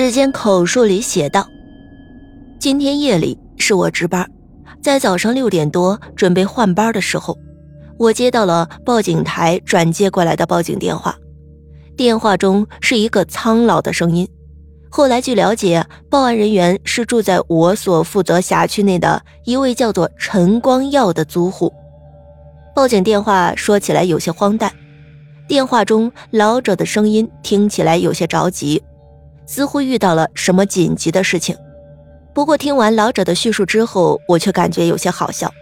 只见口述里写道：“今天夜里是我值班，在早上六点多准备换班的时候，我接到了报警台转接过来的报警电话。电话中是一个苍老的声音。后来据了解，报案人员是住在我所负责辖区内的一位叫做陈光耀的租户。报警电话说起来有些荒诞。”电话中老者的声音听起来有些着急，似乎遇到了什么紧急的事情。不过听完老者的叙述之后，我却感觉有些好笑。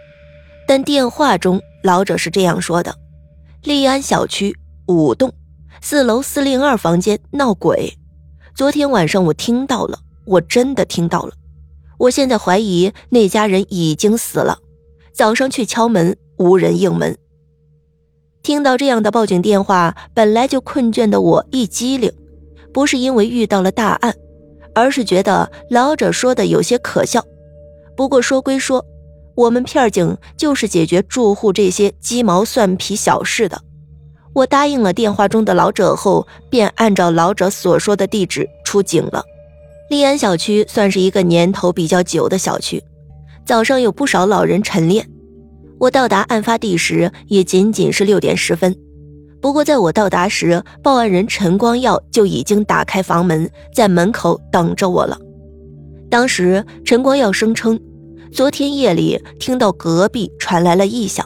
但电话中老者是这样说的：“利安小区五栋四楼四零二房间闹鬼，昨天晚上我听到了，我真的听到了。我现在怀疑那家人已经死了。早上去敲门，无人应门。”听到这样的报警电话，本来就困倦的我一激灵，不是因为遇到了大案，而是觉得老者说的有些可笑。不过说归说，我们片警就是解决住户这些鸡毛蒜皮小事的。我答应了电话中的老者后，便按照老者所说的地址出警了。利安小区算是一个年头比较久的小区，早上有不少老人晨练。我到达案发地时也仅仅是六点十分，不过在我到达时，报案人陈光耀就已经打开房门，在门口等着我了。当时陈光耀声称，昨天夜里听到隔壁传来了异响，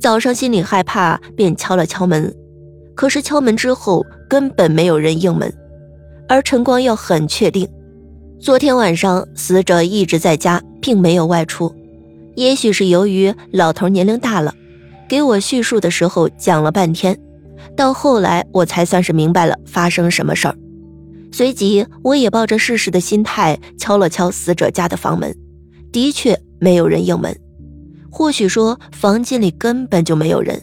早上心里害怕，便敲了敲门，可是敲门之后根本没有人应门，而陈光耀很确定，昨天晚上死者一直在家，并没有外出。也许是由于老头年龄大了，给我叙述的时候讲了半天，到后来我才算是明白了发生什么事儿。随即，我也抱着试试的心态敲了敲死者家的房门，的确没有人应门。或许说房间里根本就没有人，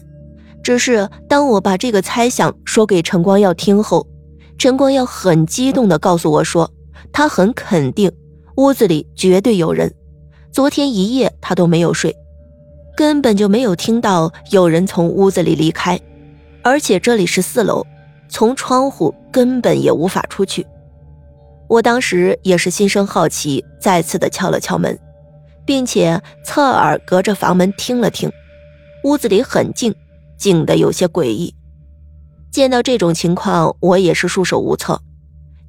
只是当我把这个猜想说给陈光耀听后，陈光耀很激动地告诉我说，他很肯定屋子里绝对有人。昨天一夜他都没有睡，根本就没有听到有人从屋子里离开，而且这里是四楼，从窗户根本也无法出去。我当时也是心生好奇，再次的敲了敲门，并且侧耳隔着房门听了听，屋子里很静，静的有些诡异。见到这种情况，我也是束手无策，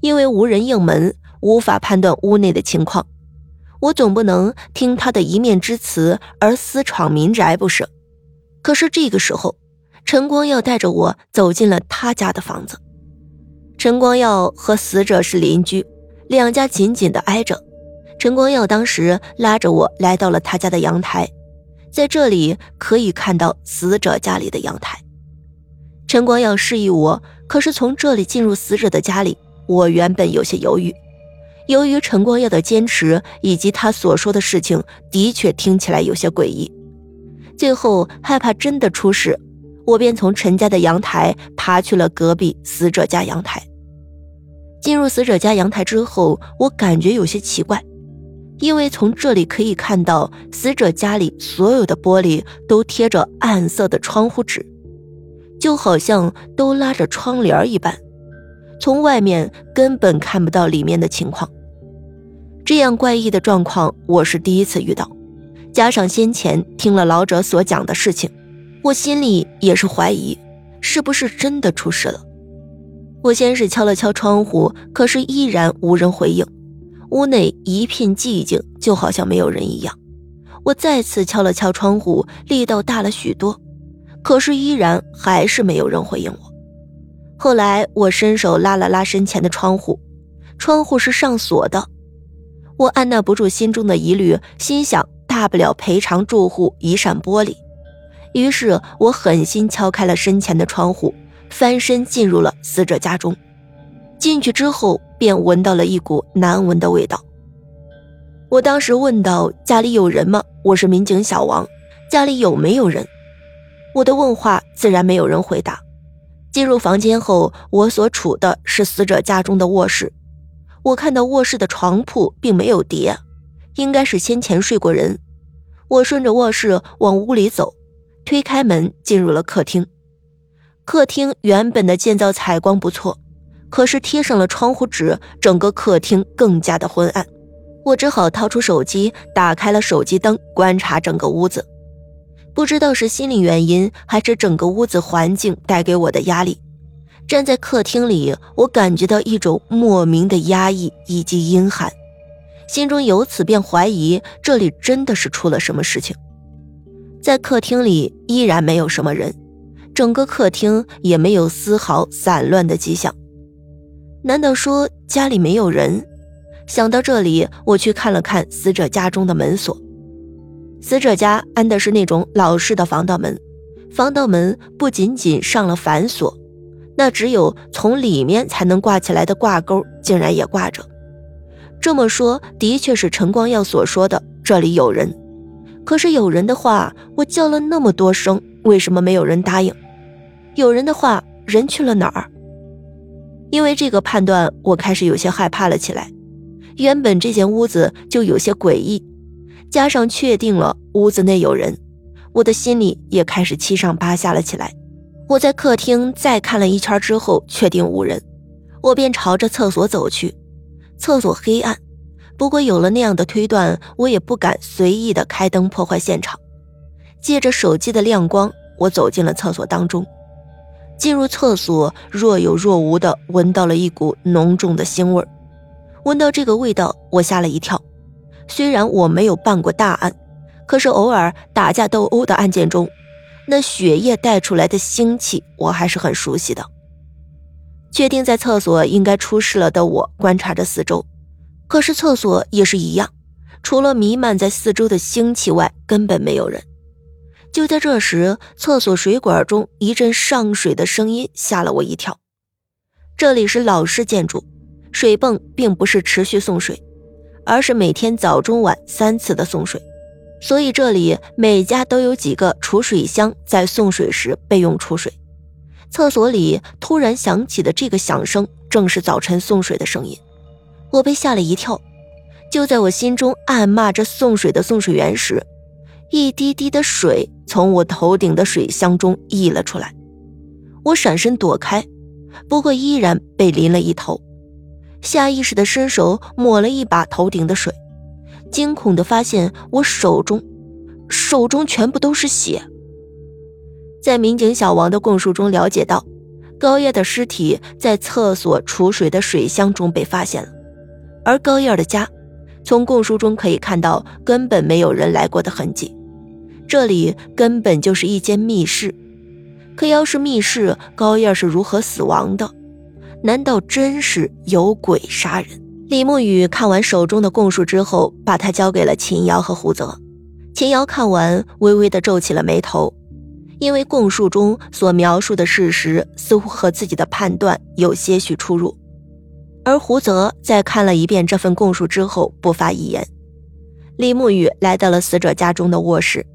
因为无人应门，无法判断屋内的情况。我总不能听他的一面之词而私闯民宅不是？可是这个时候，陈光耀带着我走进了他家的房子。陈光耀和死者是邻居，两家紧紧的挨着。陈光耀当时拉着我来到了他家的阳台，在这里可以看到死者家里的阳台。陈光耀示意我，可是从这里进入死者的家里，我原本有些犹豫。由于陈光耀的坚持，以及他所说的事情的确听起来有些诡异，最后害怕真的出事，我便从陈家的阳台爬去了隔壁死者家阳台。进入死者家阳台之后，我感觉有些奇怪，因为从这里可以看到死者家里所有的玻璃都贴着暗色的窗户纸，就好像都拉着窗帘一般，从外面根本看不到里面的情况。这样怪异的状况，我是第一次遇到。加上先前听了老者所讲的事情，我心里也是怀疑，是不是真的出事了。我先是敲了敲窗户，可是依然无人回应，屋内一片寂静，就好像没有人一样。我再次敲了敲窗户，力道大了许多，可是依然还是没有人回应我。后来我伸手拉了拉身前的窗户，窗户是上锁的。我按捺不住心中的疑虑，心想大不了赔偿住户一扇玻璃。于是我狠心敲开了身前的窗户，翻身进入了死者家中。进去之后，便闻到了一股难闻的味道。我当时问道：“家里有人吗？”我是民警小王，家里有没有人？我的问话自然没有人回答。进入房间后，我所处的是死者家中的卧室。我看到卧室的床铺并没有叠，应该是先前睡过人。我顺着卧室往屋里走，推开门进入了客厅。客厅原本的建造采光不错，可是贴上了窗户纸，整个客厅更加的昏暗。我只好掏出手机，打开了手机灯，观察整个屋子。不知道是心理原因，还是整个屋子环境带给我的压力，站在客厅里，我感觉到一种莫名的压抑以及阴寒，心中由此便怀疑这里真的是出了什么事情。在客厅里依然没有什么人，整个客厅也没有丝毫散乱的迹象。难道说家里没有人？想到这里，我去看了看死者家中的门锁。死者家安的是那种老式的防盗门，防盗门不仅仅上了反锁，那只有从里面才能挂起来的挂钩竟然也挂着。这么说，的确是陈光耀所说的这里有人。可是有人的话，我叫了那么多声，为什么没有人答应？有人的话，人去了哪儿？因为这个判断，我开始有些害怕了起来。原本这间屋子就有些诡异，加上确定了屋子内有人，我的心里也开始七上八下了起来。我在客厅再看了一圈之后，确定无人，我便朝着厕所走去。厕所黑暗。不过有了那样的推断，我也不敢随意的开灯破坏现场。借着手机的亮光，我走进了厕所当中。进入厕所，若有若无的闻到了一股浓重的腥味闻到这个味道，我吓了一跳。虽然我没有办过大案，可是偶尔打架斗殴的案件中，那血液带出来的腥气，我还是很熟悉的。确定在厕所应该出事了的我，观察着四周。可是厕所也是一样，除了弥漫在四周的腥气外，根本没有人。就在这时，厕所水管中一阵上水的声音吓了我一跳。这里是老式建筑，水泵并不是持续送水，而是每天早中晚三次的送水，所以这里每家都有几个储水箱，在送水时备用储水。厕所里突然响起的这个响声，正是早晨送水的声音。我被吓了一跳，就在我心中暗骂着送水的送水员时，一滴滴的水从我头顶的水箱中溢了出来。我闪身躲开，不过依然被淋了一头。下意识的伸手抹了一把头顶的水，惊恐的发现我手中，手中全部都是血。在民警小王的供述中了解到，高叶的尸体在厕所储水的水箱中被发现了。而高燕的家，从供述中可以看到，根本没有人来过的痕迹。这里根本就是一间密室。可要是密室，高燕是如何死亡的？难道真是有鬼杀人？李沐雨看完手中的供述之后，把它交给了秦瑶和胡泽。秦瑶看完，微微的皱起了眉头，因为供述中所描述的事实似乎和自己的判断有些许出入。而胡泽在看了一遍这份供述之后，不发一言。李沐雨来到了死者家中的卧室，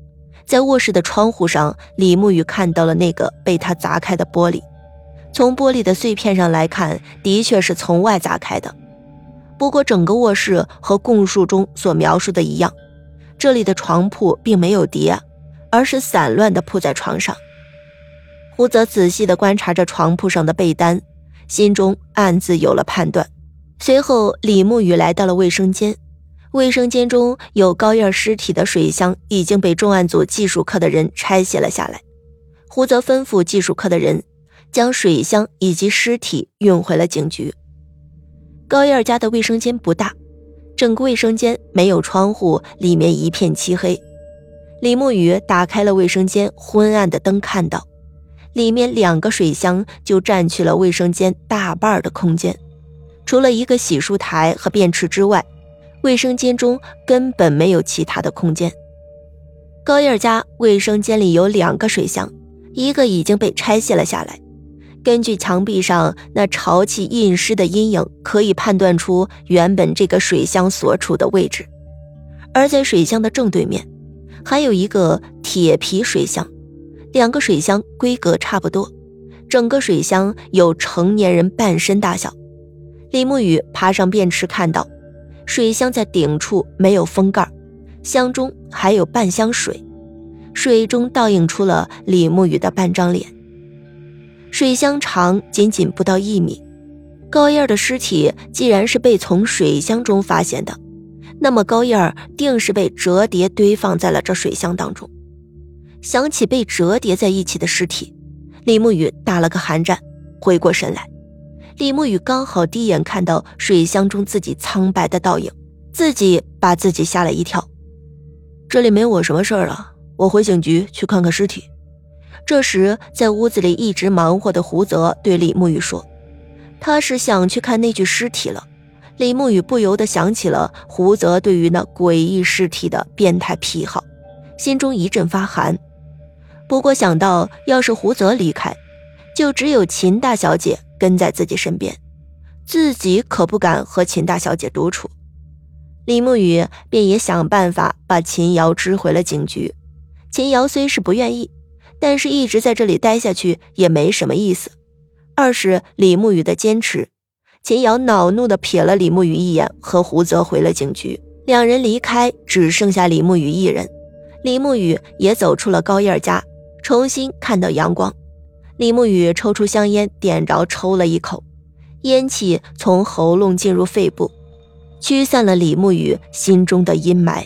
在卧室的窗户上，李沐雨看到了那个被他砸开的玻璃。从玻璃的碎片上来看，的确是从外砸开的。不过，整个卧室和供述中所描述的一样，这里的床铺并没有叠，而是散乱地铺在床上。胡泽仔细地观察着床铺上的被单。心中暗自有了判断。随后，李沐雨来到了卫生间，卫生间中有高燕尸体的水箱已经被重案组技术科的人拆卸了下来。胡泽吩咐技术科的人将水箱以及尸体运回了警局。高燕家的卫生间不大，整个卫生间没有窗户，里面一片漆黑。李沐雨打开了卫生间昏暗的灯，看到。里面两个水箱就占去了卫生间大半的空间，除了一个洗漱台和便池之外，卫生间中根本没有其他的空间。高燕家卫生间里有两个水箱，一个已经被拆卸了下来。根据墙壁上那潮气印湿的阴影，可以判断出原本这个水箱所处的位置。而在水箱的正对面，还有一个铁皮水箱。两个水箱规格差不多，整个水箱有成年人半身大小。李沐雨爬上便池，看到水箱在顶处没有封盖，箱中还有半箱水，水中倒映出了李沐雨的半张脸。水箱长仅仅不到一米，高燕的尸体既然是被从水箱中发现的，那么高燕定是被折叠堆放在了这水箱当中。想起被折叠在一起的尸体，李沐雨打了个寒战，回过神来。李沐雨刚好第一眼看到水箱中自己苍白的倒影，自己把自己吓了一跳。这里没我什么事儿了，我回警局去看看尸体。这时，在屋子里一直忙活的胡泽对李沐雨说。他是想去看那具尸体了，李沐雨不由得想起了胡泽对于那诡异尸体的变态癖好，心中一阵发寒。不过想到要是胡泽离开，就只有秦大小姐跟在自己身边，自己可不敢和秦大小姐独处。李沐雨便也想办法把秦瑶支回了警局。秦瑶虽是不愿意，但是一直在这里待下去也没什么意思。二是李沐雨的坚持，秦瑶恼怒地瞥了李沐雨一眼，和胡泽回了警局。两人离开，只剩下李沐雨一人。李沐雨也走出了高燕家，重新看到阳光。李慕雨抽出香烟，点着抽了一口，烟气从喉咙进入肺部，驱散了李慕雨心中的阴霾。